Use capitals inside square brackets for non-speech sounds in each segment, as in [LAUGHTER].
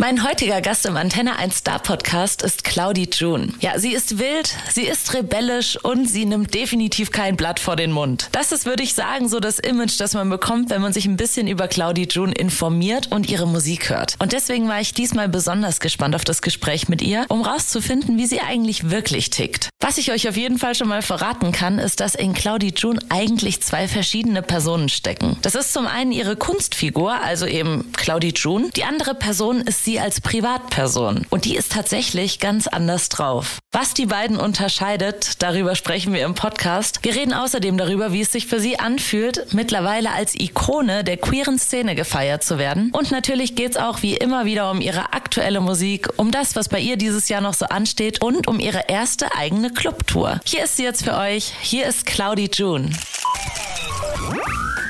Mein heutiger Gast im Antenne 1 Star Podcast ist Claudie June. Ja, sie ist wild, sie ist rebellisch und sie nimmt definitiv kein Blatt vor den Mund. Das ist, würde ich sagen, so das Image, das man bekommt, wenn man sich ein bisschen über Claudie June informiert und ihre Musik hört. Und deswegen war ich diesmal besonders gespannt auf das Gespräch mit ihr, um rauszufinden, wie sie eigentlich wirklich tickt. Was ich euch auf jeden Fall schon mal verraten kann, ist, dass in Claudie June eigentlich zwei verschiedene Personen stecken. Das ist zum einen ihre Kunstfigur, also eben Claudie June. Die andere Person ist sie als Privatperson. Und die ist tatsächlich ganz anders drauf. Was die beiden unterscheidet, darüber sprechen wir im Podcast. Wir reden außerdem darüber, wie es sich für sie anfühlt, mittlerweile als Ikone der queeren Szene gefeiert zu werden. Und natürlich geht es auch wie immer wieder um ihre aktuelle Musik, um das, was bei ihr dieses Jahr noch so ansteht und um ihre erste eigene Clubtour. Hier ist sie jetzt für euch. Hier ist Claudie June.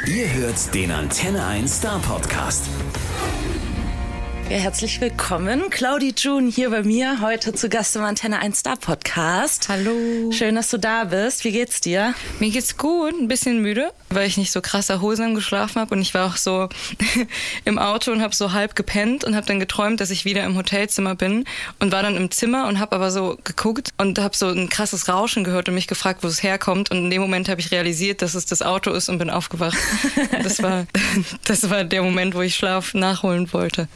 Ihr hört den Antenne 1 Star Podcast. Ja, herzlich willkommen. Claudie June hier bei mir, heute zu Gast im Antenne 1 Star Podcast. Hallo. Schön, dass du da bist. Wie geht's dir? Mir geht's gut, ein bisschen müde, weil ich nicht so krass erholsam geschlafen habe und ich war auch so [LAUGHS] im Auto und habe so halb gepennt und habe dann geträumt, dass ich wieder im Hotelzimmer bin und war dann im Zimmer und habe aber so geguckt und habe so ein krasses Rauschen gehört und mich gefragt, wo es herkommt und in dem Moment habe ich realisiert, dass es das Auto ist und bin aufgewacht. [LAUGHS] das war [LAUGHS] das war der Moment, wo ich Schlaf nachholen wollte.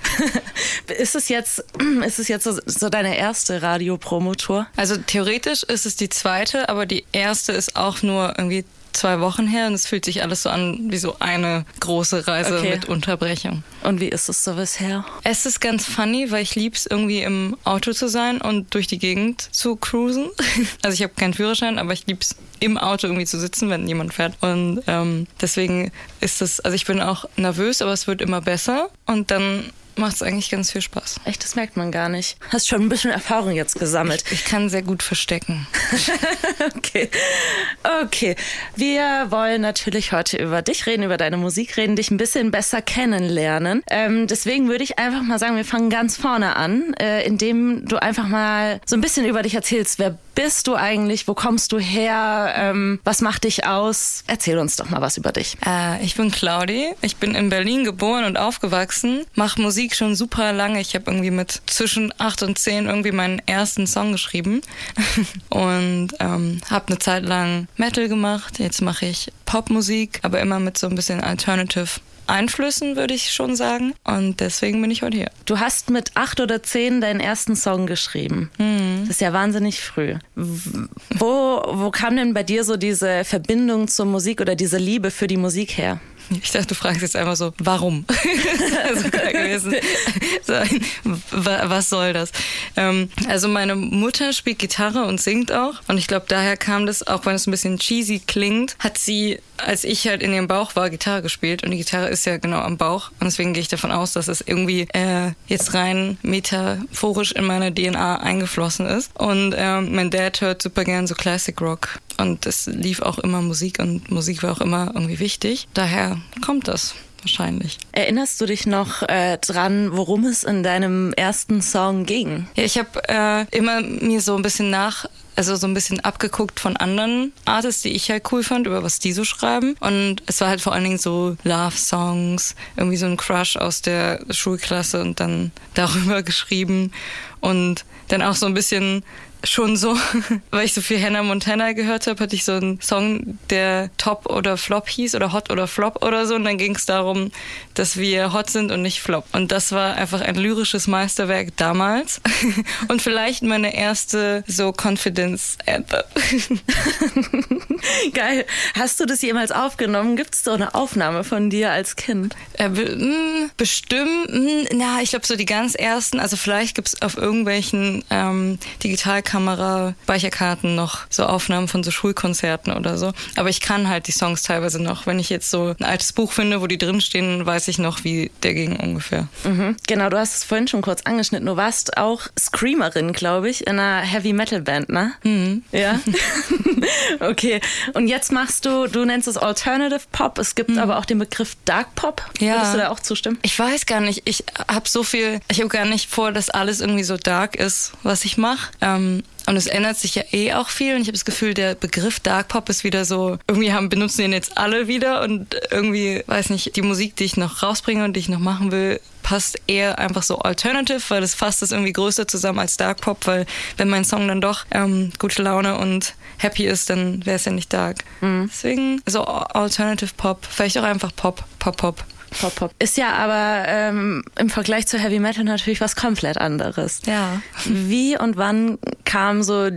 Ist es jetzt, [CLEARS THROAT] ist es jetzt so, so deine erste Radiopromotour? Also theoretisch ist es die zweite, aber die erste ist auch nur irgendwie zwei Wochen her und es fühlt sich alles so an wie so eine große Reise okay. mit Unterbrechung. Und wie ist es so bisher? Es ist ganz funny, weil ich lieb's irgendwie im Auto zu sein und durch die Gegend zu cruisen. [LAUGHS] Also ich habe keinen Führerschein, aber ich lieb's im Auto irgendwie zu sitzen, wenn jemand fährt. Und ähm, deswegen ist es, also ich bin auch nervös, aber es wird immer besser. Und dann macht es eigentlich ganz viel Spaß. Echt, das merkt man gar nicht. Hast schon ein bisschen Erfahrung jetzt gesammelt. Ich, ich kann sehr gut verstecken. [LAUGHS] okay. Okay. Wir wollen natürlich heute über dich reden, über deine Musik reden, dich ein bisschen besser kennenlernen. Ähm, deswegen würde ich einfach mal sagen, wir fangen ganz vorne an, äh, indem du einfach mal so ein bisschen über dich erzählst. Wer bist du eigentlich? Wo kommst du her? Ähm, was macht dich aus? Erzähl uns doch mal was über dich. Äh, ich bin Claudi. Ich bin in Berlin geboren und aufgewachsen. Mache Musik schon super lange. Ich habe irgendwie mit zwischen acht und zehn irgendwie meinen ersten Song geschrieben [LAUGHS] und ähm, habe eine Zeit lang Metal gemacht. Jetzt mache ich Popmusik, aber immer mit so ein bisschen Alternative Einflüssen, würde ich schon sagen. Und deswegen bin ich heute hier. Du hast mit acht oder zehn deinen ersten Song geschrieben. Mhm. Das ist ja wahnsinnig früh. Wo, wo kam denn bei dir so diese Verbindung zur Musik oder diese Liebe für die Musik her? Ich dachte, du fragst jetzt einfach so, warum? [LAUGHS] also gewesen. So, was soll das? Ähm, also meine Mutter spielt Gitarre und singt auch. Und ich glaube, daher kam das, auch wenn es ein bisschen cheesy klingt, hat sie, als ich halt in ihrem Bauch war, Gitarre gespielt. Und die Gitarre ist ja genau am Bauch. Und deswegen gehe ich davon aus, dass es irgendwie äh, jetzt rein metaphorisch in meine DNA eingeflossen ist. Und ähm, mein Dad hört super gern so Classic Rock. Und es lief auch immer Musik und Musik war auch immer irgendwie wichtig. Daher kommt das wahrscheinlich. Erinnerst du dich noch äh, dran, worum es in deinem ersten Song ging? Ja, ich habe äh, immer mir so ein bisschen nach also so ein bisschen abgeguckt von anderen Artists, die ich halt cool fand, über was die so schreiben. Und es war halt vor allen Dingen so Love-Songs, irgendwie so ein Crush aus der Schulklasse und dann [LAUGHS] darüber geschrieben. Und dann auch so ein bisschen schon so, [LAUGHS] weil ich so viel Hannah Montana gehört habe, hatte ich so einen Song, der Top oder Flop hieß oder Hot oder Flop oder so. Und dann ging es darum, dass wir hot sind und nicht Flop. Und das war einfach ein lyrisches Meisterwerk damals. [LAUGHS] und vielleicht meine erste so Confidence Anthem. [LAUGHS] Geil. Hast du das jemals aufgenommen? Gibt es so eine Aufnahme von dir als Kind? Äh, hm, bestimmt. Hm, na, ich glaube so die ganz ersten. Also vielleicht gibt es auf irgendwelchen ähm, Digital Kamera, Speicherkarten noch so Aufnahmen von so Schulkonzerten oder so. Aber ich kann halt die Songs teilweise noch. Wenn ich jetzt so ein altes Buch finde, wo die drinstehen, weiß ich noch, wie der ging ungefähr. Mhm. Genau, du hast es vorhin schon kurz angeschnitten. Du warst auch Screamerin, glaube ich, in einer Heavy Metal Band, ne? Mhm. Ja. [LAUGHS] okay. Und jetzt machst du, du nennst es Alternative Pop. Es gibt mhm. aber auch den Begriff Dark Pop. Ja. Würdest du da auch zustimmen? Ich weiß gar nicht. Ich habe so viel, ich habe gar nicht vor, dass alles irgendwie so dark ist, was ich mache. Ähm, Und es ändert sich ja eh auch viel. Und ich habe das Gefühl, der Begriff Dark Pop ist wieder so, irgendwie haben, benutzen den jetzt alle wieder. Und irgendwie, weiß nicht, die Musik, die ich noch rausbringe und die ich noch machen will, passt eher einfach so Alternative, weil es fasst es irgendwie größer zusammen als Dark Pop, weil wenn mein Song dann doch ähm, gute Laune und happy ist, dann wäre es ja nicht Dark. Mhm. Deswegen so Alternative Pop, vielleicht auch einfach Pop, Pop, Pop. Pop, Pop. Ist ja aber ähm, im Vergleich zu Heavy Metal natürlich was komplett anderes. Ja. Wie und wann kam so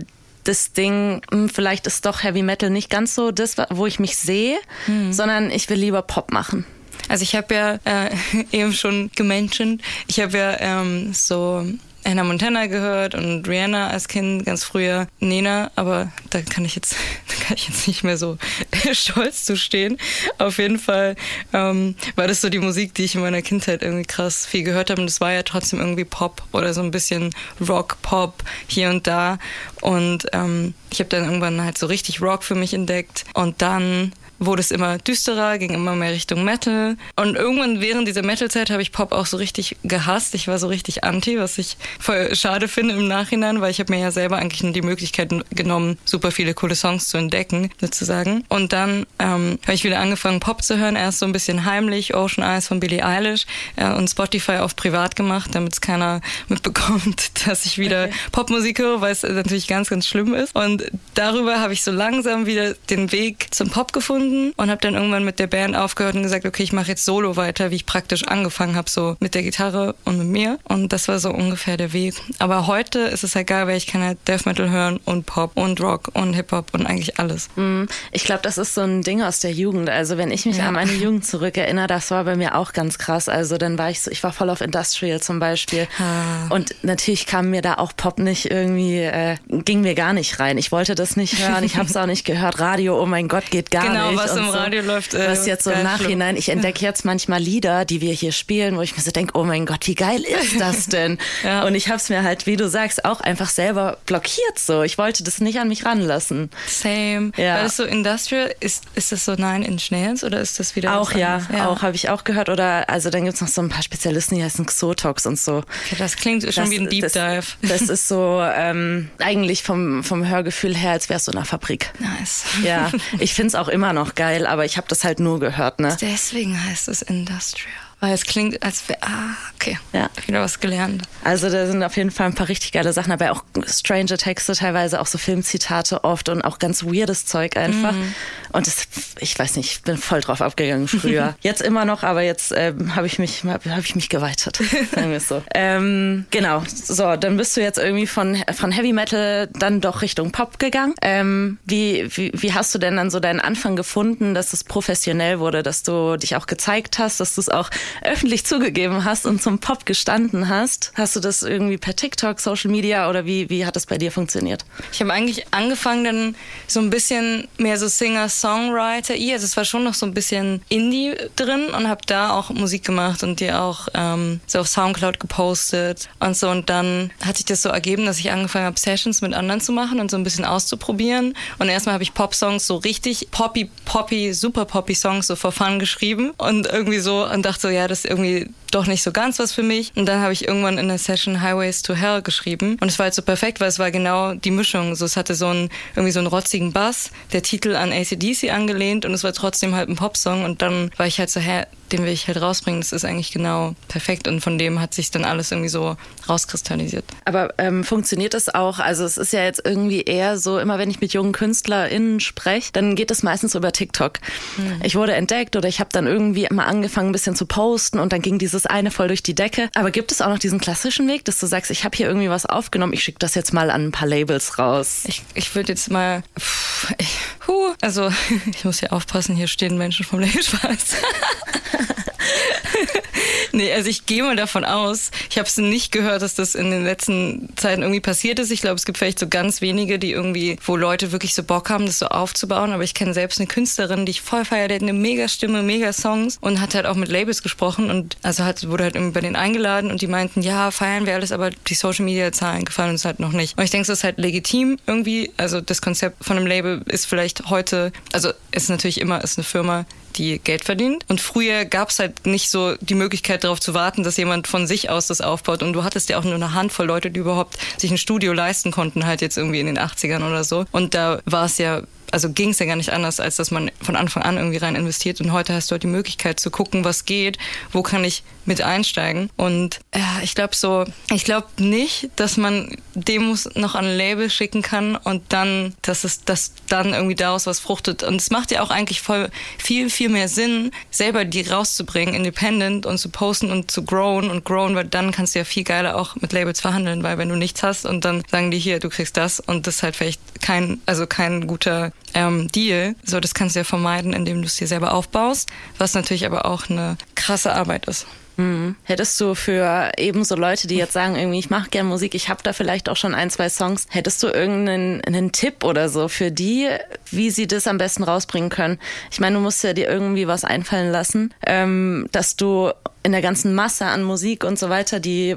das Ding, hm, vielleicht ist doch Heavy Metal nicht ganz so das, wo ich mich sehe, hm. sondern ich will lieber Pop machen. Also ich habe ja äh, [LAUGHS] eben schon gementioned, ich habe ja ähm, so Hannah Montana gehört und Rihanna als Kind ganz früher, Nena, aber da kann ich jetzt, [LAUGHS] da kann ich jetzt nicht mehr so [LAUGHS] stolz zu stehen. Auf jeden Fall ähm, war das so die Musik, die ich in meiner Kindheit irgendwie krass viel gehört habe. Und es war ja trotzdem irgendwie Pop oder so ein bisschen Rock, Pop hier und da. Und ähm, ich habe dann irgendwann halt so richtig Rock für mich entdeckt. Und dann wurde es immer düsterer, ging immer mehr Richtung Metal. Und irgendwann während dieser Metal-Zeit habe ich Pop auch so richtig gehasst. Ich war so richtig anti, was ich voll schade finde im Nachhinein, weil ich habe mir ja selber eigentlich nur die Möglichkeit genommen, super viele coole Songs zu entdecken, sozusagen. Und dann ähm, habe ich wieder angefangen, Pop zu hören. Erst so ein bisschen heimlich, Ocean Eyes von Billie Eilish äh, und Spotify auf privat gemacht, damit es keiner [LAUGHS] mitbekommt, dass ich wieder okay. Popmusik höre, weil es natürlich ganz, ganz schlimm ist. Und darüber habe ich so langsam wieder den Weg zum Pop gefunden gefunden und habe dann irgendwann mit der Band aufgehört und gesagt, okay, ich mache jetzt Solo weiter, wie ich praktisch angefangen habe, so mit der Gitarre und mit mir. Und das war so ungefähr der Weg. Aber heute ist es halt geil, weil ich kann halt Death Metal hören und Pop und Rock und Hip-Hop und eigentlich alles. Mhm. Ich glaube, das ist so ein Ding aus der Jugend. Also wenn ich mich ja. an meine [LAUGHS] Jugend zurückerinnere, das war bei mir auch ganz krass. Also dann war ich so, ich war voll auf Industrial zum Beispiel. Ah. Und natürlich kam mir da auch Pop nicht irgendwie, äh, ging mir gar nicht rein. Ich wollte das nicht hören, ich habe es auch nicht gehört. Radio, oh mein Gott, geht gar genau, nicht was im so, Radio läuft. Äh, was jetzt so im Nachhinein, schlimm. ich entdecke jetzt manchmal Lieder, die wir hier spielen, wo ich mir so denke, oh mein Gott, wie geil ist das [LAUGHS] denn? ja. Und ich habe es mir halt, wie du sagst, auch einfach selber blockiert so. Ich wollte das nicht an mich ranlassen. Same. Ja. Weil das so Industrial, ist, ist das so Nine Inch Nails oder ist das wieder Auch ja, ja, auch habe ich auch gehört. Oder also dann gibt es noch so ein paar Spezialisten, die heißen Xotox und so. Okay, das klingt schon das, wie ein Deep das, Dive. Das [LAUGHS] ist so ähm, eigentlich vom, vom Hörgefühl her, als wärst du in einer Fabrik. Nice. Ja, [LAUGHS] ich finde es auch immer noch geil, aber ich habe das halt nur gehört. Ne? Deswegen heißt es Industrial. Weil es klingt, als wäre, ah, okay, ja. wieder was gelernt. Also da sind auf jeden Fall ein paar richtig geile Sachen dabei, auch strange Texte, teilweise auch so Filmzitate oft und auch ganz weirdes Zeug einfach. Mhm. Und das, ich weiß nicht, ich bin voll drauf abgegangen früher. [LAUGHS] jetzt immer noch, aber jetzt ähm, habe ich mich, habe ich mich geweitet, sagen wir es so. [LAUGHS] ähm, genau, so, dann bist du jetzt irgendwie von, von Heavy Metal dann doch Richtung Pop gegangen. Ähm, wie, wie, wie hast du denn dann so deinen Anfang gefunden, dass es professionell wurde, dass du dich auch gezeigt hast, dass du es auch öffentlich zugegeben hast und zum Pop gestanden hast. Hast du das irgendwie per TikTok, Social Media oder wie, wie hat das bei dir funktioniert? Ich habe eigentlich angefangen dann so ein bisschen mehr so Singer-Songwriter. Also es war schon noch so ein bisschen Indie drin und habe da auch Musik gemacht und die auch ähm, so auf Soundcloud gepostet und so. Und dann hat sich das so ergeben, dass ich angefangen habe, Sessions mit anderen zu machen und so ein bisschen auszuprobieren. Und erstmal habe ich Pop-Songs so richtig poppy, poppy, super poppy Songs so for fun geschrieben und irgendwie so und dachte so, ja, das ist irgendwie doch nicht so ganz was für mich. Und dann habe ich irgendwann in der Session Highways to Hell geschrieben. Und es war halt so perfekt, weil es war genau die Mischung. So, es hatte so einen, irgendwie so einen rotzigen Bass, der Titel an ACDC angelehnt und es war trotzdem halt ein Popsong. Und dann war ich halt so, hä, den will ich halt rausbringen. Das ist eigentlich genau perfekt. Und von dem hat sich dann alles irgendwie so rauskristallisiert. Aber ähm, funktioniert das auch? Also es ist ja jetzt irgendwie eher so, immer wenn ich mit jungen KünstlerInnen spreche, dann geht es meistens über TikTok. Hm. Ich wurde entdeckt oder ich habe dann irgendwie mal angefangen, ein bisschen zu posten und dann ging dieses eine voll durch die Decke. Aber gibt es auch noch diesen klassischen Weg, dass du sagst, ich habe hier irgendwie was aufgenommen, ich schicke das jetzt mal an ein paar Labels raus? Ich, ich würde jetzt mal... Pff, ich, huh, also [LAUGHS] ich muss hier aufpassen, hier stehen Menschen vom Label Spaß. [LAUGHS] [LAUGHS] nee, also ich gehe mal davon aus, ich habe es nicht gehört, dass das in den letzten Zeiten irgendwie passiert ist. Ich glaube, es gibt vielleicht so ganz wenige, die irgendwie, wo Leute wirklich so Bock haben, das so aufzubauen. Aber ich kenne selbst eine Künstlerin, die ich voll feiere, die hat eine mega Stimme, mega Songs und hat halt auch mit Labels gesprochen und also hat, wurde halt irgendwie bei denen eingeladen und die meinten, ja, feiern wir alles, aber die Social Media Zahlen gefallen uns halt noch nicht. Und ich denke, das ist halt legitim irgendwie. Also das Konzept von einem Label ist vielleicht heute, also ist natürlich immer, ist eine Firma, die Geld verdient. Und früher gab es halt nicht so die Möglichkeit darauf zu warten, dass jemand von sich aus das aufbaut. Und du hattest ja auch nur eine Handvoll Leute, die überhaupt sich ein Studio leisten konnten, halt jetzt irgendwie in den 80ern oder so. Und da war es ja also ging es ja gar nicht anders, als dass man von Anfang an irgendwie rein investiert. Und heute hast du halt die Möglichkeit zu gucken, was geht, wo kann ich mit einsteigen. Und ja, ich glaube so, ich glaube nicht, dass man Demos noch an ein Label schicken kann und dann, dass es, dass dann irgendwie daraus was fruchtet. Und es macht ja auch eigentlich voll viel, viel mehr Sinn, selber die rauszubringen, independent und zu posten und zu growen und growen, weil dann kannst du ja viel geiler auch mit Labels verhandeln, weil wenn du nichts hast und dann sagen die hier, du kriegst das und das ist halt vielleicht kein, also kein guter ähm, Deal. So, das kannst du ja vermeiden, indem du es dir selber aufbaust, was natürlich aber auch eine krasse Arbeit ist. Mhm. Hättest du für ebenso Leute, die jetzt sagen, irgendwie, ich mache gern Musik, ich habe da vielleicht auch schon ein, zwei Songs, hättest du irgendeinen einen Tipp oder so für die, wie sie das am besten rausbringen können? Ich meine, du musst ja dir irgendwie was einfallen lassen, ähm, dass du in der ganzen Masse an Musik und so weiter, die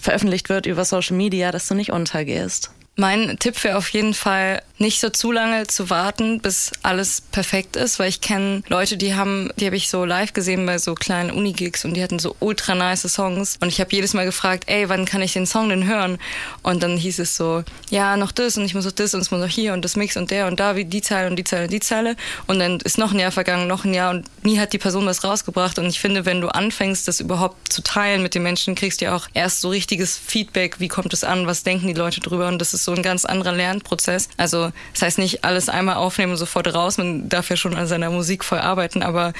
veröffentlicht wird über Social Media, dass du nicht untergehst. Mein Tipp wäre auf jeden Fall, nicht so zu lange zu warten, bis alles perfekt ist, weil ich kenne Leute, die haben, die habe ich so live gesehen bei so kleinen Uni-Gigs und die hatten so ultra nice Songs und ich habe jedes Mal gefragt, ey, wann kann ich den Song denn hören? Und dann hieß es so, ja, noch das und ich muss noch das und es muss noch hier und das Mix und der und da, wie die Zeile und die Zeile und die Zeile und dann ist noch ein Jahr vergangen, noch ein Jahr und nie hat die Person was rausgebracht und ich finde, wenn du anfängst, das überhaupt zu teilen mit den Menschen, kriegst du ja auch erst so richtiges Feedback, wie kommt es an, was denken die Leute drüber und das ist so ein ganz anderer Lernprozess. Also das heißt nicht alles einmal aufnehmen und sofort raus, man darf ja schon an seiner Musik voll arbeiten, aber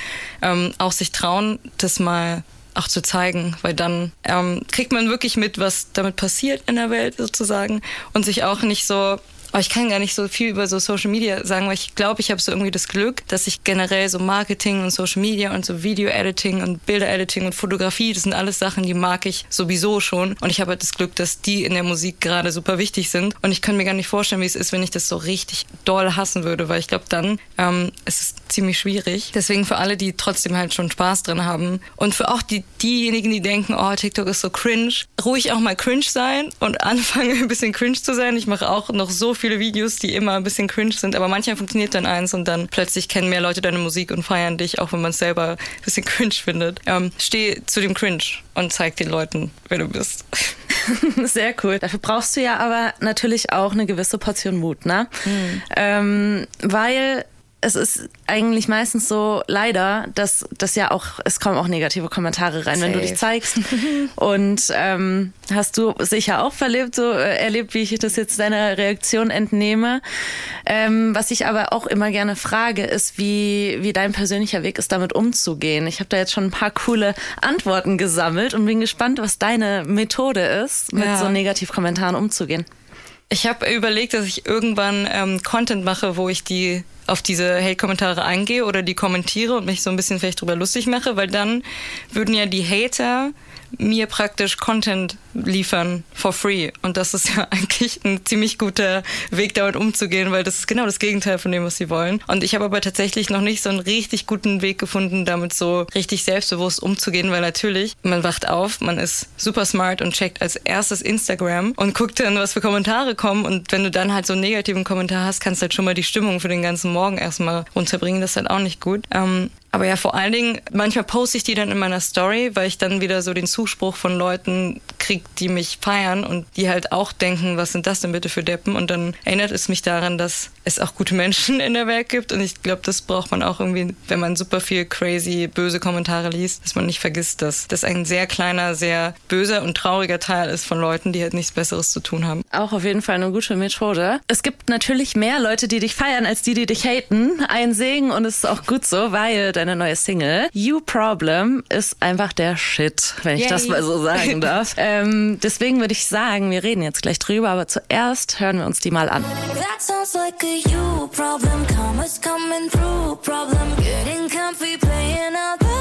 ähm, auch sich trauen, das mal auch zu zeigen, weil dann ähm, kriegt man wirklich mit, was damit passiert in der Welt sozusagen und sich auch nicht so aber ich kann gar nicht so viel über so Social Media sagen, weil ich glaube, ich habe so irgendwie das Glück, dass ich generell so Marketing und Social Media und so Video-Editing und Bilder-Editing und Fotografie, das sind alles Sachen, die mag ich sowieso schon. Und ich habe halt das Glück, dass die in der Musik gerade super wichtig sind. Und ich kann mir gar nicht vorstellen, wie es ist, wenn ich das so richtig doll hassen würde, weil ich glaube, dann ähm, ist es ziemlich schwierig. Deswegen für alle, die trotzdem halt schon Spaß drin haben und für auch die, diejenigen, die denken, oh, TikTok ist so cringe, ruhig auch mal cringe sein und [LAUGHS] anfangen, ein bisschen cringe zu sein. Ich mache auch noch so viel viele Videos, die immer ein bisschen cringe sind, aber manchmal funktioniert dann eins und dann plötzlich kennen mehr Leute deine Musik und feiern dich, auch wenn man es selber ein bisschen [LAUGHS] cringe findet. Ähm, steh zu dem Cringe und zeig den Leuten, wer du bist. [LAUGHS] Sehr cool. Dafür brauchst du ja aber natürlich auch eine gewisse Portion Mut, ne? Mhm. Ähm, weil es ist eigentlich meistens so leider, dass das ja auch, es kommen auch negative Kommentare rein, Safe. wenn du dich zeigst. [LAUGHS] Und ähm, hast du sicher auch verlebt, so äh, erlebt, wie ich das jetzt deiner Reaktion entnehme. Ähm, was ich aber auch immer gerne frage, ist, wie, wie dein persönlicher Weg ist, damit umzugehen. Ich habe da jetzt schon ein paar coole Antworten gesammelt und bin gespannt, was deine Methode ist, mit ja. so Negativkommentaren umzugehen. Ich habe überlegt, dass ich irgendwann ähm, Content mache, wo ich die auf diese Hate-Kommentare eingehe oder die kommentiere und mich so ein bisschen vielleicht drüber lustig mache, weil dann würden ja die Hater mir praktisch Content liefern for free. Und das ist ja [LAUGHS] eigentlich ein ziemlich guter Weg, damit umzugehen, weil das ist genau das Gegenteil von dem, was sie wollen. Und ich habe aber tatsächlich noch nicht so einen richtig guten Weg gefunden, damit so richtig selbstbewusst umzugehen, weil natürlich, man wacht auf, man ist super smart und checkt als erstes Instagram und guckt dann, was für Kommentare kommen. Und wenn du dann halt so einen negativen Kommentar hast, kannst du halt schon mal die Stimmung für den ganzen Morgen erstmal runterbringen. Das ist halt auch nicht gut. Ähm, aber ja, vor allen Dingen, manchmal poste ich die dann in meiner Story, weil ich dann wieder so den Zuspruch von Leuten kriege, die mich feiern und die halt auch denken, was sind das denn bitte für Deppen? Und dann erinnert es mich daran, dass es auch gute Menschen [LAUGHS] in der Welt gibt. Und ich glaube, das braucht man auch irgendwie, wenn man super viel crazy, böse Kommentare liest, dass man nicht vergisst, dass das ein sehr kleiner, sehr böser und trauriger Teil ist von Leuten, die halt nichts Besseres zu tun haben. Auch auf jeden Fall eine gute Methode. Es gibt natürlich mehr Leute, die dich feiern, als die, die dich haten. Ein Segen und es ist auch gut so, weil deine neue Single. You Problem ist einfach der Shit, wenn ich Yay. das mal so sagen [LAUGHS] darf. Ähm, deswegen würde ich sagen, wir reden jetzt gleich drüber, aber zuerst hören wir uns die mal an. That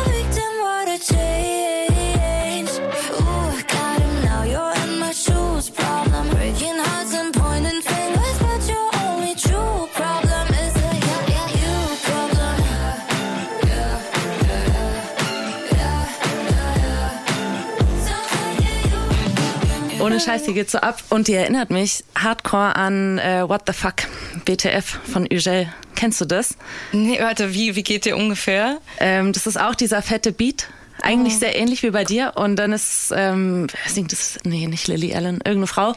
Ohne Scheiß, die geht so ab. Und die erinnert mich hardcore an äh, What the Fuck, BTF von Ugel. Kennst du das? Nee, warte, wie, wie geht dir ungefähr? Ähm, das ist auch dieser fette Beat. Eigentlich sehr ähnlich wie bei dir. Und dann ist, ähm, singt das? Nee, nicht Lily Allen, irgendeine Frau.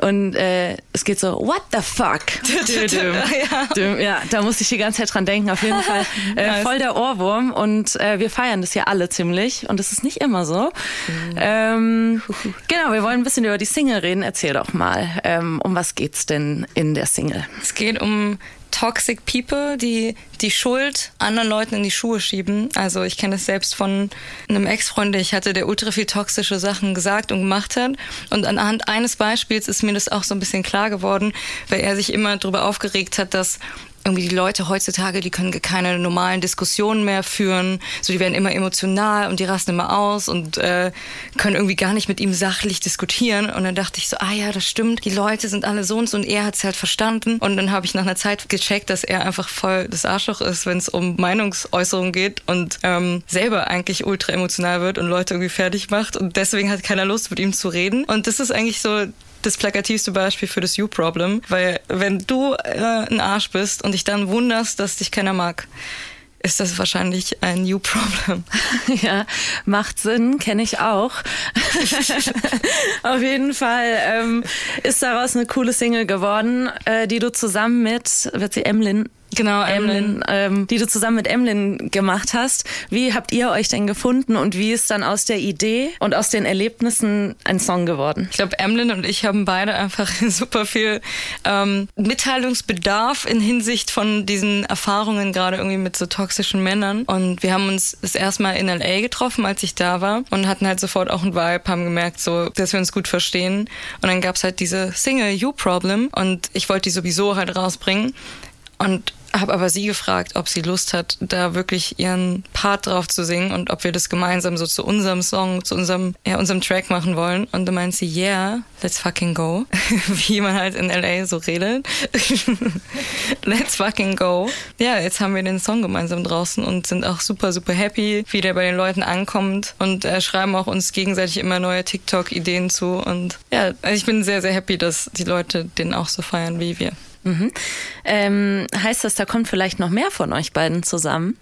Und äh, es geht so, what the fuck? [LAUGHS] [LAUGHS] ja. ja, da muss ich die ganze Zeit dran denken. Auf jeden Fall [LAUGHS] äh, voll der Ohrwurm. Und äh, wir feiern das ja alle ziemlich. Und das ist nicht immer so. Mhm. Ähm, genau, wir wollen ein bisschen über die Single reden. Erzähl doch mal, ähm, um was geht's denn in der Single? Es geht um toxic people, die die Schuld anderen Leuten in die Schuhe schieben. Also ich kenne das selbst von einem Ex-Freund, der ich hatte, der ultra viel toxische Sachen gesagt und gemacht hat. Und anhand eines Beispiels ist mir das auch so ein bisschen klar geworden, weil er sich immer darüber aufgeregt hat, dass irgendwie die Leute heutzutage, die können keine normalen Diskussionen mehr führen. So, die werden immer emotional und die rasten immer aus und äh, können irgendwie gar nicht mit ihm sachlich diskutieren. Und dann dachte ich so, ah ja, das stimmt. Die Leute sind alle so und so und er hat es halt verstanden. Und dann habe ich nach einer Zeit gecheckt, dass er einfach voll das Arschloch ist, wenn es um Meinungsäußerung geht und ähm, selber eigentlich ultra emotional wird und Leute irgendwie fertig macht. Und deswegen hat keiner Lust, mit ihm zu reden. Und das ist eigentlich so das plakativste Beispiel für das You-Problem, weil wenn du äh, ein Arsch bist und dich dann wunderst, dass dich keiner mag, ist das wahrscheinlich ein New Problem. [LAUGHS] Ja, macht Sinn, kenne ich auch. [LAUGHS] Auf jeden Fall ähm, ist daraus eine coole Single geworden, äh, die du zusammen mit, wird sie Emlyn Genau, Emlyn, ähm, die du zusammen mit Emlyn gemacht hast. Wie habt ihr euch denn gefunden und wie ist dann aus der Idee und aus den Erlebnissen ein Song geworden? Ich glaube, Emlyn und ich haben beide einfach [LAUGHS] super viel ähm, Mitteilungsbedarf in Hinsicht von diesen Erfahrungen, gerade irgendwie mit so toxischen Männern. Und wir haben uns das erste Mal in L.A. getroffen, als ich da war und hatten halt sofort auch einen Vibe, haben gemerkt, so, dass wir uns gut verstehen. Und dann gab's halt diese Single You Problem und ich wollte die sowieso halt rausbringen. Und habe aber sie gefragt, ob sie Lust hat, da wirklich ihren Part drauf zu singen und ob wir das gemeinsam so zu unserem Song, zu unserem, ja, unserem Track machen wollen. Und dann meint sie, yeah, let's fucking go. [LAUGHS] Wie man halt in LA so redet. [LAUGHS] let's fucking go. Ja, jetzt haben wir den Song gemeinsam draußen und sind auch super, super happy, wie der bei den Leuten ankommt und äh, schreiben auch uns gegenseitig immer neue TikTok-Ideen zu. Und ja, also ich bin sehr, sehr happy, dass die Leute den auch so feiern wie wir. Mhm. Ähm, heißt das, da kommt vielleicht noch mehr von euch beiden zusammen?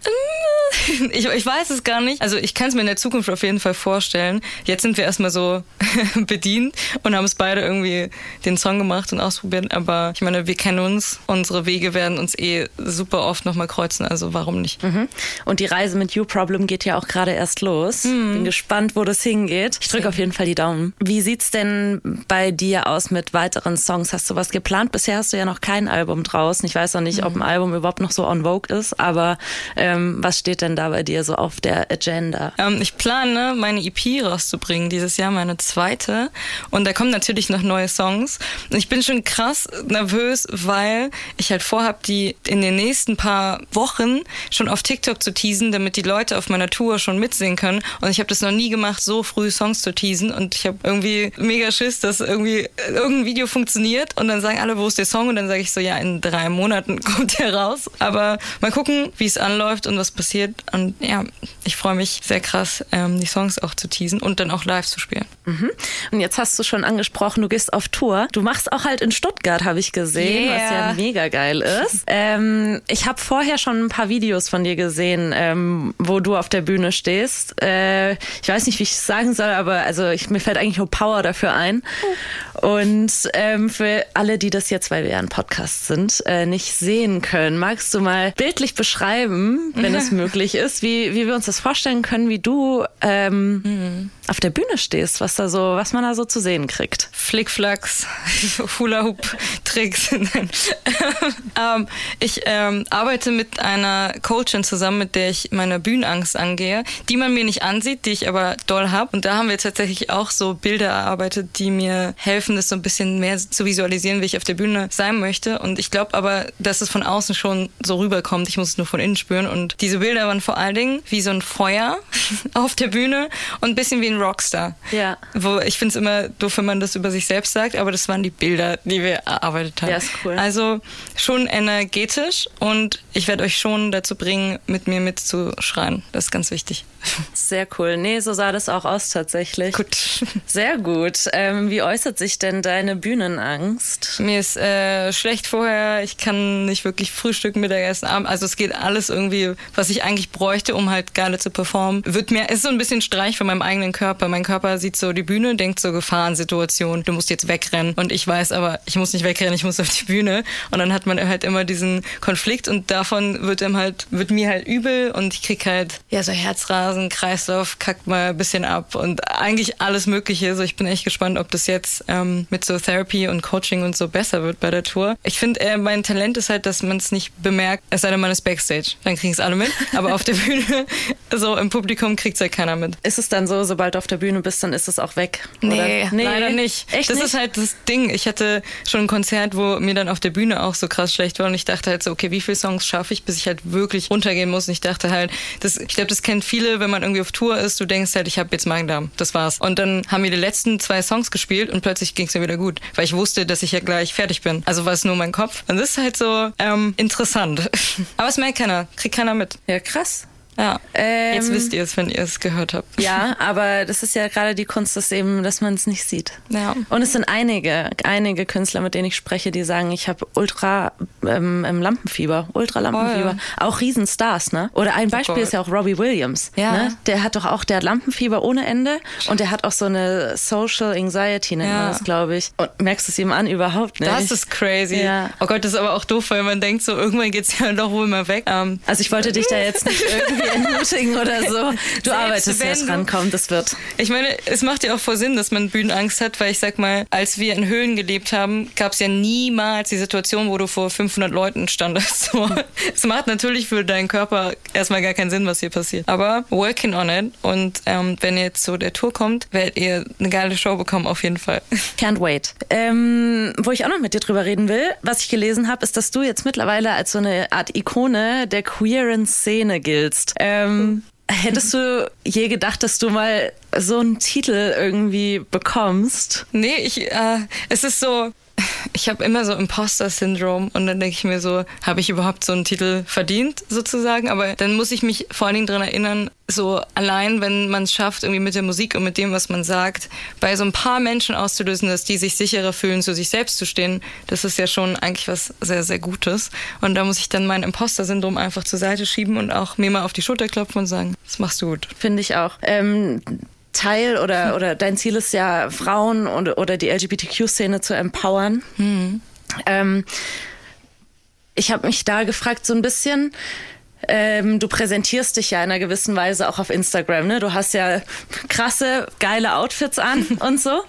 [LAUGHS] Ich, ich weiß es gar nicht. Also ich kann es mir in der Zukunft auf jeden Fall vorstellen. Jetzt sind wir erstmal so [LAUGHS] bedient und haben es beide irgendwie den Song gemacht und ausprobiert. Aber ich meine, wir kennen uns. Unsere Wege werden uns eh super oft nochmal kreuzen. Also warum nicht? Mhm. Und die Reise mit You Problem geht ja auch gerade erst los. Mhm. Bin gespannt, wo das hingeht. Ich drücke auf jeden Fall die Daumen. Wie sieht's denn bei dir aus mit weiteren Songs? Hast du was geplant? Bisher hast du ja noch kein Album draußen. Ich weiß auch nicht, ob ein mhm. Album überhaupt noch so on Vogue ist. Aber ähm, was steht denn da bei dir so auf der Agenda? Ähm, ich plane, meine EP rauszubringen dieses Jahr, meine zweite. Und da kommen natürlich noch neue Songs. Und ich bin schon krass nervös, weil ich halt vorhab, die in den nächsten paar Wochen schon auf TikTok zu teasen, damit die Leute auf meiner Tour schon mitsingen können. Und ich habe das noch nie gemacht, so früh Songs zu teasen. Und ich habe irgendwie mega Schiss, dass irgendwie irgendein Video funktioniert und dann sagen alle, wo ist der Song? Und dann sage ich so, ja, in drei Monaten [LAUGHS] kommt der raus. Aber mal gucken, wie es anläuft und was passiert. Und ja, ich freue mich sehr krass, ähm, die Songs auch zu teasen und dann auch live zu spielen. Mhm. Und jetzt hast du schon angesprochen, du gehst auf Tour. Du machst auch halt in Stuttgart, habe ich gesehen, yeah. was ja mega geil ist. [LAUGHS] ähm, ich habe vorher schon ein paar Videos von dir gesehen, ähm, wo du auf der Bühne stehst. Äh, ich weiß nicht, wie ich es sagen soll, aber also ich, mir fällt eigentlich nur Power dafür ein. Und ähm, für alle, die das jetzt, weil wir ja ein Podcast sind, äh, nicht sehen können, magst du mal bildlich beschreiben, wenn es [LAUGHS] möglich ist, wie, wie wir uns das vorstellen können, wie du ähm, mhm. auf der Bühne stehst, was da so, was man da so zu sehen kriegt. Flickflacks, [LAUGHS] Hula-Hoop-Tricks. [LAUGHS] ähm, ich ähm, arbeite mit einer Coachin zusammen, mit der ich meine Bühnenangst angehe, die man mir nicht ansieht, die ich aber doll habe. Und da haben wir tatsächlich auch so Bilder erarbeitet, die mir helfen, das so ein bisschen mehr zu visualisieren, wie ich auf der Bühne sein möchte. Und ich glaube aber, dass es von außen schon so rüberkommt. Ich muss es nur von innen spüren. Und diese Bilder waren vor allen Dingen wie so ein Feuer [LAUGHS] auf der Bühne und ein bisschen wie ein Rockstar. Ja. Wo ich finde es immer doof, wenn man das über sich selbst sagt, aber das waren die Bilder, die wir erarbeitet haben. Ja, ist cool. Also schon energetisch und ich werde euch schon dazu bringen, mit mir mitzuschreien. Das ist ganz wichtig. Sehr cool. Nee, so sah das auch aus tatsächlich. Gut. Sehr gut. Ähm, wie äußert sich denn deine Bühnenangst? Mir ist äh, schlecht vorher, ich kann nicht wirklich frühstücken, Mittagessen, Abend. Also es geht alles irgendwie, was ich eigentlich bräuchte, um halt geile zu performen. Wird mir, ist so ein bisschen Streich von meinem eigenen Körper. Mein Körper sieht so die Bühne, denkt so Gefahrensituation, du musst jetzt wegrennen. Und ich weiß aber, ich muss nicht wegrennen, ich muss auf die Bühne. Und dann hat man halt immer diesen Konflikt und davon wird ihm halt, wird mir halt übel und ich krieg halt, ja, so Herzrasen, Kreislauf, kackt mal ein bisschen ab und eigentlich alles Mögliche. So, ich bin echt gespannt, ob das jetzt ähm, mit so Therapy und Coaching und so besser wird bei der Tour. Ich finde, äh, mein Talent ist halt, dass man es nicht bemerkt, es sei denn, man ist Backstage. Dann kriegen es alle mit. Aber auf der [LAUGHS] Bühne, so im Publikum kriegt es halt keiner mit. Ist es dann so, sobald du auf der Bühne bist, dann ist es auch weg? Nee, nee, leider nicht. Echt das nicht? ist halt das Ding. Ich hatte schon ein Konzert, wo mir dann auf der Bühne auch so krass schlecht war und ich dachte halt so, okay, wie viele Songs schaffe ich, bis ich halt wirklich runtergehen muss? Und ich dachte halt, das, ich glaube, das kennt viele, wenn man irgendwie auf Tour ist, du denkst halt, ich habe jetzt Magen-Darm, das war's. Und dann haben wir die letzten zwei Songs gespielt und plötzlich ging es mir wieder gut, weil ich wusste, dass ich ja gleich fertig bin. Also war es nur mein Kopf. Und das ist halt so ähm, interessant. [LAUGHS] Aber es merkt keiner, kriegt keiner mit. Ja, krass. Ja. Ähm, Jetzt wisst ihr es, wenn ihr es gehört habt. Ja, aber das ist ja gerade die Kunst, dass eben, dass man es nicht sieht. Ja. Und es sind einige, einige Künstler, mit denen ich spreche, die sagen, ich habe ultra ähm, ähm, Lampenfieber, ultra Lampenfieber. Voll. Auch Riesenstars, ne? Oder ein Beispiel Gott. ist ja auch Robbie Williams. Ja. Ne? Der hat doch auch, der hat Lampenfieber ohne Ende und der hat auch so eine Social Anxiety, nennt Ja. man das, glaube ich. Und merkst du es ihm an? Überhaupt nicht. Das ist crazy. Ja. Oh Gott, das ist aber auch doof, weil man denkt so, irgendwann geht's ja doch wohl mal weg. Ähm, also ich wollte dich da jetzt nicht [LAUGHS] irgendwie entmutigen oder so. Du arbeitest ja dran, komm, das wird. ich meine, es macht ja auch voll Sinn, dass man Bühnenangst hat, weil ich sag mal, als wir in Höhlen gelebt haben, gab's ja niemals die Situation, wo du vor 500 Leuten standest. So. Es macht natürlich für deinen Körper erstmal gar keinen Sinn, was hier passiert. Aber working on it. Und ähm, wenn jetzt so der Tour kommt, werdet ihr eine geile Show bekommen, auf jeden Fall. Can't wait. Ähm, wo ich auch noch mit dir drüber reden will, was ich gelesen habe, ist, dass du jetzt mittlerweile als so eine Art Ikone der queeren Szene giltst. Ähm, [LAUGHS] hättest du je gedacht, dass du mal so einen Titel irgendwie bekommst? Nee, ich, äh, es ist so, ich habe immer so Imposter-Syndrom und dann denke ich mir so, habe ich überhaupt so einen Titel verdient sozusagen? Aber dann muss ich mich vor allen Dingen dran erinnern, so allein, wenn man es schafft, irgendwie mit der Musik und mit dem, was man sagt, bei so ein paar Menschen auszulösen, dass die sich sicherer fühlen, zu sich selbst zu stehen, das ist ja schon eigentlich was sehr, sehr Gutes. Und da muss ich dann mein Imposter-Syndrom einfach zur Seite schieben und auch mir mal auf die Schulter klopfen und sagen, das machst du gut. Finde ich auch. Ähm, Teil oder, oder dein Ziel ist ja, Frauen und, oder die LGBTQ-Szene zu empowern. Ähm, ich habe mich da gefragt, so ein bisschen. Ähm, du präsentierst dich ja in einer gewissen Weise auch auf Instagram. Ne? Du hast ja krasse, geile Outfits an [LAUGHS] und so.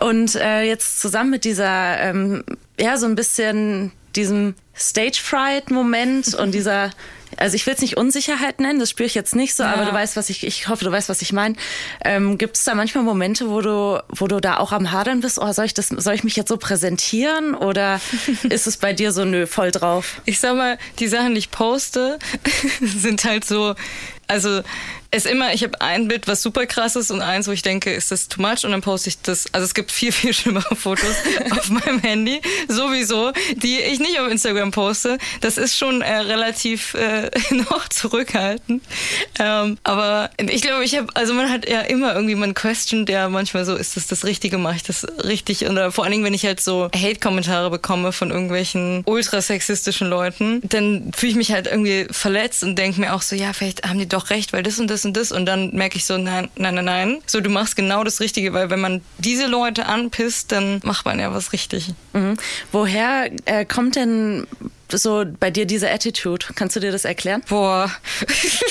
Und äh, jetzt zusammen mit dieser, ähm, ja, so ein bisschen diesem Stage-Fright-Moment und [LAUGHS] dieser, also ich will es nicht Unsicherheit nennen, das spüre ich jetzt nicht so, aber du weißt, was ich, ich hoffe, du weißt, was ich meine. Ähm, Gibt es da manchmal Momente, wo du, wo du da auch am Hadern bist, oh, soll ich das, soll ich mich jetzt so präsentieren oder [LAUGHS] ist es bei dir so, nö, voll drauf? Ich sag mal, die Sachen, die ich poste, [LAUGHS] sind halt so, also es immer, ich habe ein Bild, was super krass ist und eins, wo ich denke, ist das too much und dann poste ich das. Also es gibt viel, viel [LAUGHS] schlimmere Fotos [LAUGHS] auf meinem Handy, sowieso, die ich nicht auf Instagram poste. Das ist schon äh, relativ äh, [LAUGHS] noch zurückhaltend. Ähm, aber ich glaube, ich habe, also man hat ja immer irgendwie, man questioned ja manchmal so, ist das das Richtige, mache ich das richtig? Oder vor allen Dingen, wenn ich halt so Hate-Kommentare bekomme von irgendwelchen ultrasexistischen Leuten, dann fühle ich mich halt irgendwie verletzt und denke mir auch so, ja, vielleicht haben die doch recht, weil das und das und das. Und dann merke ich so, nein, nein, nein, nein. So, du machst genau das Richtige, weil wenn man diese Leute anpisst, dann macht man ja was richtig. Mhm. Woher äh, kommt denn so bei dir diese Attitude? Kannst du dir das erklären? Boah, das [LAUGHS] ist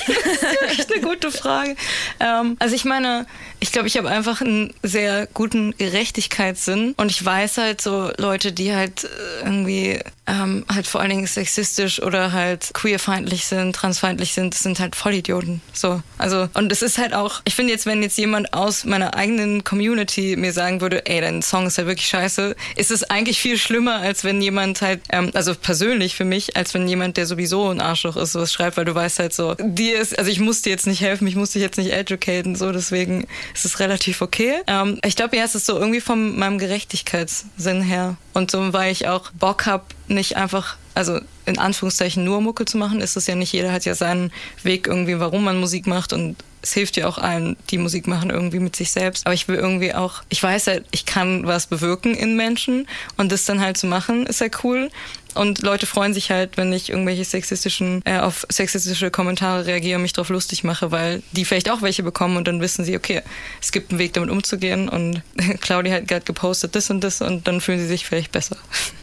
echt eine gute Frage. Ähm, also ich meine, ich glaube, ich habe einfach einen sehr guten Gerechtigkeitssinn und ich weiß halt so Leute, die halt äh, irgendwie ähm, halt vor allen Dingen sexistisch oder halt queerfeindlich sind, transfeindlich sind, das sind halt Vollidioten. So, also und es ist halt auch, ich finde jetzt, wenn jetzt jemand aus meiner eigenen Community mir sagen würde, ey, dein Song ist halt wirklich scheiße, ist es eigentlich viel schlimmer, als wenn jemand halt, ähm, also persönlich für mich, als wenn jemand, der sowieso ein Arschloch ist, sowas schreibt, weil du weißt halt so, dir ist, also ich muss dir jetzt nicht helfen, ich muss dich jetzt nicht educaten, so deswegen es ist relativ okay. Ähm, ich glaube, ja, es ist so irgendwie von meinem Gerechtigkeitssinn her. Und so, weil ich auch Bock habe, nicht einfach, also in Anführungszeichen nur Mucke zu machen, ist es ja nicht. Jeder hat ja seinen Weg irgendwie, warum man Musik macht und es hilft ja auch allen, die Musik machen, irgendwie mit sich selbst. Aber ich will irgendwie auch, ich weiß halt, ich kann was bewirken in Menschen und das dann halt zu machen, ist ja cool. Und Leute freuen sich halt, wenn ich irgendwelche sexistischen, äh, auf sexistische Kommentare reagiere und mich drauf lustig mache, weil die vielleicht auch welche bekommen und dann wissen sie, okay, es gibt einen Weg damit umzugehen und [LAUGHS] Claudia hat gerade gepostet das und das und dann fühlen sie sich vielleicht besser.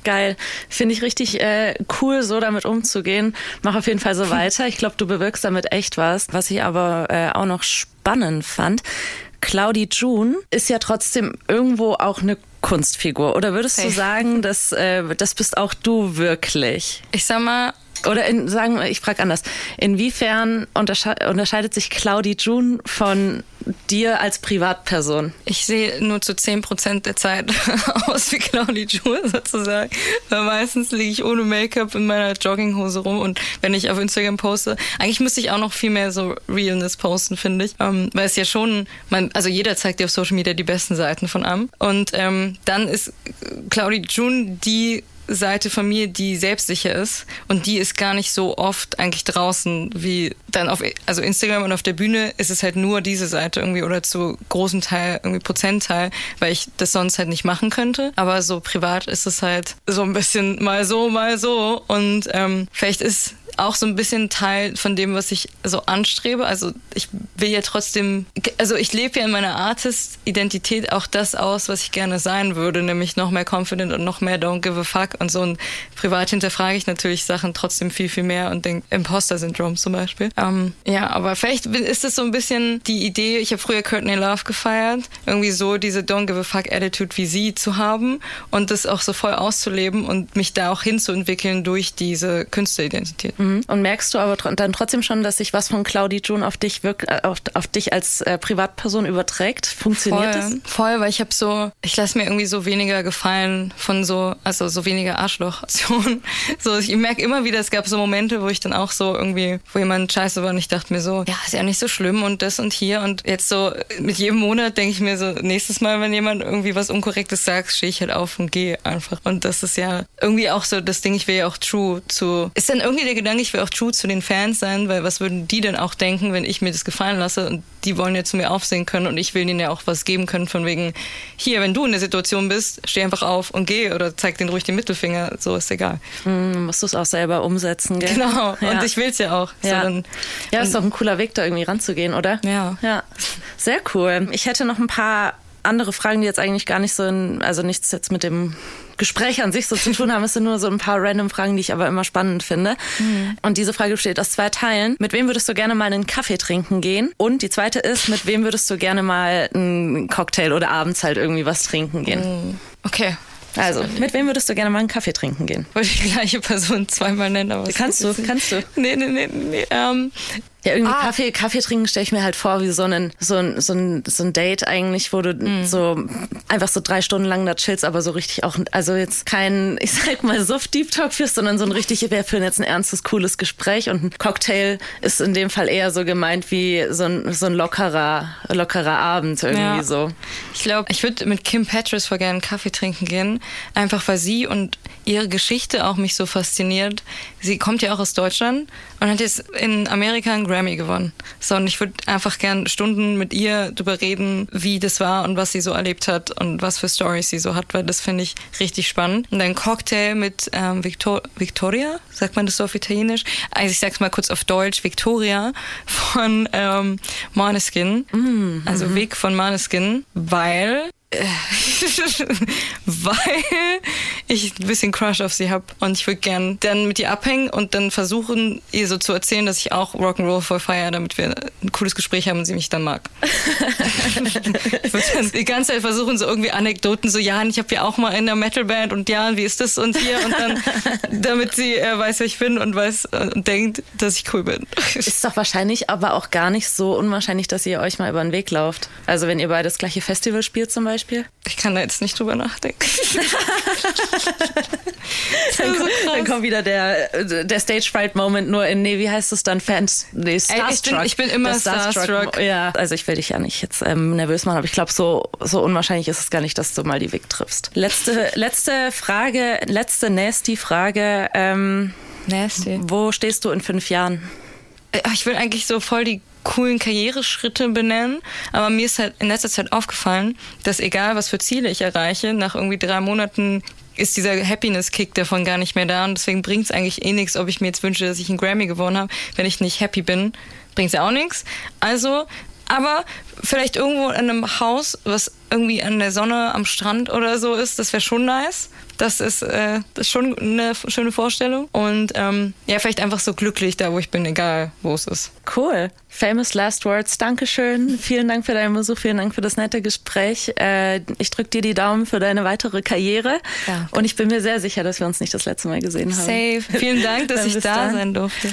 Geil. Finde ich richtig äh, cool, so damit umzugehen. Mach auf jeden Fall so [LAUGHS] weiter. Ich glaube, du bewirkst damit echt was. Was ich aber äh, auch noch spannend fand, Claudie June ist ja trotzdem irgendwo auch eine Kunstfigur. Oder würdest hey. du sagen, dass äh, das bist auch du wirklich? Ich sag mal, oder in, sagen, ich frage anders. Inwiefern untersche unterscheidet sich Claudie June von dir als Privatperson? Ich sehe nur zu 10% der Zeit [LAUGHS] aus wie Claudie June sozusagen. Weil meistens liege ich ohne Make-up in meiner Jogginghose rum und wenn ich auf Instagram poste, eigentlich müsste ich auch noch viel mehr so Realness posten, finde ich. Ähm, weil es ja schon, man, also jeder zeigt dir auf Social Media die besten Seiten von einem. Und ähm, dann ist Claudie June die Seite von mir, die selbstsicher ist und die ist gar nicht so oft eigentlich draußen wie dann auf also Instagram und auf der Bühne ist es halt nur diese Seite irgendwie oder zu großen Teil irgendwie Prozentteil, weil ich das sonst halt nicht machen könnte. Aber so privat ist es halt so ein bisschen mal so, mal so und ähm, vielleicht ist auch so ein bisschen Teil von dem, was ich so anstrebe. Also ich will ja trotzdem, also ich lebe ja in meiner Artist-Identität auch das aus, was ich gerne sein würde, nämlich noch mehr confident und noch mehr don't give a fuck und so. Und privat hinterfrage ich natürlich Sachen trotzdem viel, viel mehr und denke Imposter-Syndrom zum Beispiel. Ähm, ja, aber vielleicht ist es so ein bisschen die Idee, ich habe früher Courtney Love gefeiert, irgendwie so diese don't give a fuck Attitude wie sie zu haben und das auch so voll auszuleben und mich da auch hinzuentwickeln durch diese Künstleridentität. Mhm. Mhm. Und merkst du aber dann trotzdem schon, dass sich was von Claudie June auf dich wirkt, äh, auf, auf dich als äh, Privatperson überträgt? Funktioniert voll, das? Voll, weil ich habe so, ich lasse mir irgendwie so weniger gefallen von so, also so weniger Arschloch-Aktionen. [LAUGHS] So, ich merke immer wieder, es gab so Momente, wo ich dann auch so irgendwie, wo jemand scheiße war und ich dachte mir so, ja, ist ja nicht so schlimm und das und hier und jetzt so mit jedem Monat denke ich mir so, nächstes Mal, wenn jemand irgendwie was Unkorrektes sagt, stehe ich halt auf und gehe einfach. Und das ist ja irgendwie auch so das Ding, ich will ja auch true zu, ist dann irgendwie der Gedanke, sagen, ich will auch true zu den Fans sein, weil was würden die denn auch denken, wenn ich mir das gefallen lasse und die wollen ja zu mir aufsehen können und ich will ihnen ja auch was geben können von wegen, hier, wenn du in der Situation bist, steh einfach auf und geh oder zeig denen ruhig den Mittelfinger, so ist egal. Mhm, musst du es auch selber umsetzen, gell? Genau, ja. und ich will es ja auch. Ja, so dann, ja ist doch ein cooler Weg, da irgendwie ranzugehen, oder? Ja. Ja, sehr cool. Ich hätte noch ein paar andere Fragen, die jetzt eigentlich gar nicht so, in, also nichts jetzt mit dem Gespräch an sich so zu tun haben. Es sind nur so ein paar random Fragen, die ich aber immer spannend finde. Mhm. Und diese Frage besteht aus zwei Teilen. Mit wem würdest du gerne mal einen Kaffee trinken gehen? Und die zweite ist, mit wem würdest du gerne mal einen Cocktail oder abends halt irgendwie was trinken gehen? Mhm. Okay. Also, mit wem würdest du gerne mal einen Kaffee trinken gehen? Wollte die gleiche Person zweimal nennen, aber kannst du, kannst du. Nee, nee, nee, nee. Ähm, ja, irgendwie ah. Kaffee, Kaffee trinken stelle ich mir halt vor wie so ein, so ein, so ein, so ein Date eigentlich, wo du mm. so einfach so drei Stunden lang da chillst, aber so richtig auch, also jetzt kein, [LAUGHS] ich sag mal, Soft-Deep Talk führst, sondern so ein richtig, wir führen jetzt ein ernstes, cooles Gespräch und ein Cocktail ist in dem Fall eher so gemeint wie so ein, so ein lockerer, lockerer Abend irgendwie ja. so. Ich glaube, ich würde mit Kim Petras voll gerne Kaffee trinken gehen, einfach weil sie und ihre Geschichte auch mich so fasziniert. Sie kommt ja auch aus Deutschland und hat jetzt in Amerika einen Grammy gewonnen. So, und ich würde einfach gern Stunden mit ihr darüber reden, wie das war und was sie so erlebt hat und was für Stories sie so hat, weil das finde ich richtig spannend. Und ein Cocktail mit ähm, Victor Victoria, sagt man das so auf Italienisch? Also ich sag's mal kurz auf Deutsch, Victoria von ähm, Maneskin, mm, also mhm. Weg von Maneskin, weil [LAUGHS] weil ich ein bisschen Crush auf sie habe und ich würde gern dann mit ihr abhängen und dann versuchen, ihr so zu erzählen, dass ich auch Rock'n'Roll voll feiere, damit wir ein cooles Gespräch haben und sie mich dann mag. [LAUGHS] ich würde dann die ganze Zeit versuchen, so irgendwie Anekdoten, so ja, ich habe ja auch mal in der Metalband und ja, wie ist das und hier und dann, [LAUGHS] damit sie äh, weiß, wer ich bin und weiß äh, und denkt, dass ich cool bin. Ist doch wahrscheinlich aber auch gar nicht so unwahrscheinlich, dass ihr euch mal über den Weg lauft. Also wenn ihr beide das gleiche Festival spielt zum Beispiel. Ich kann da jetzt nicht drüber nachdenken. [LAUGHS] dann, so kommt, krass. dann kommt wieder der, der Stage Fright Moment nur in, nee, wie heißt es dann? Fans, nee, ich bin- Starstruck. ich bin immer Der starstruck. Ja, also ich will dich ja nicht jetzt ähm, nervös machen, aber ich glaube, so, so unwahrscheinlich ist es gar nicht, dass du mal die Vic triffst. Letzte, letzte Frage, letzte nasty Frage. Ähm, Nasty. wo stehst du in fünf Jahren? Äh, Ich will eigentlich so voll die coolen Karriereschritte benennen, aber mir ist halt in letzter Zeit aufgefallen, dass egal was für Ziele ich erreiche, nach irgendwie drei Monaten ist dieser Happiness-Kick davon gar nicht mehr da und deswegen bringt es eigentlich eh nichts, ob ich mir jetzt wünsche, dass ich einen Grammy gewonnen habe. Wenn ich nicht happy bin, bringt es auch nichts. Also, aber vielleicht irgendwo in einem Haus, was irgendwie an der Sonne am Strand oder so ist, das wäre schon nice. Das ist, äh, das ist schon eine schöne Vorstellung. Und ähm, ja, vielleicht einfach so glücklich da, wo ich bin, egal wo es ist. Cool. Famous Last Words. Dankeschön. Vielen Dank für deinen Besuch. Vielen Dank für das nette Gespräch. Äh, ich drücke dir die Daumen für deine weitere Karriere. Danke. Und ich bin mir sehr sicher, dass wir uns nicht das letzte Mal gesehen haben. Safe. Vielen Dank, [LAUGHS] dass ich da dann. sein durfte.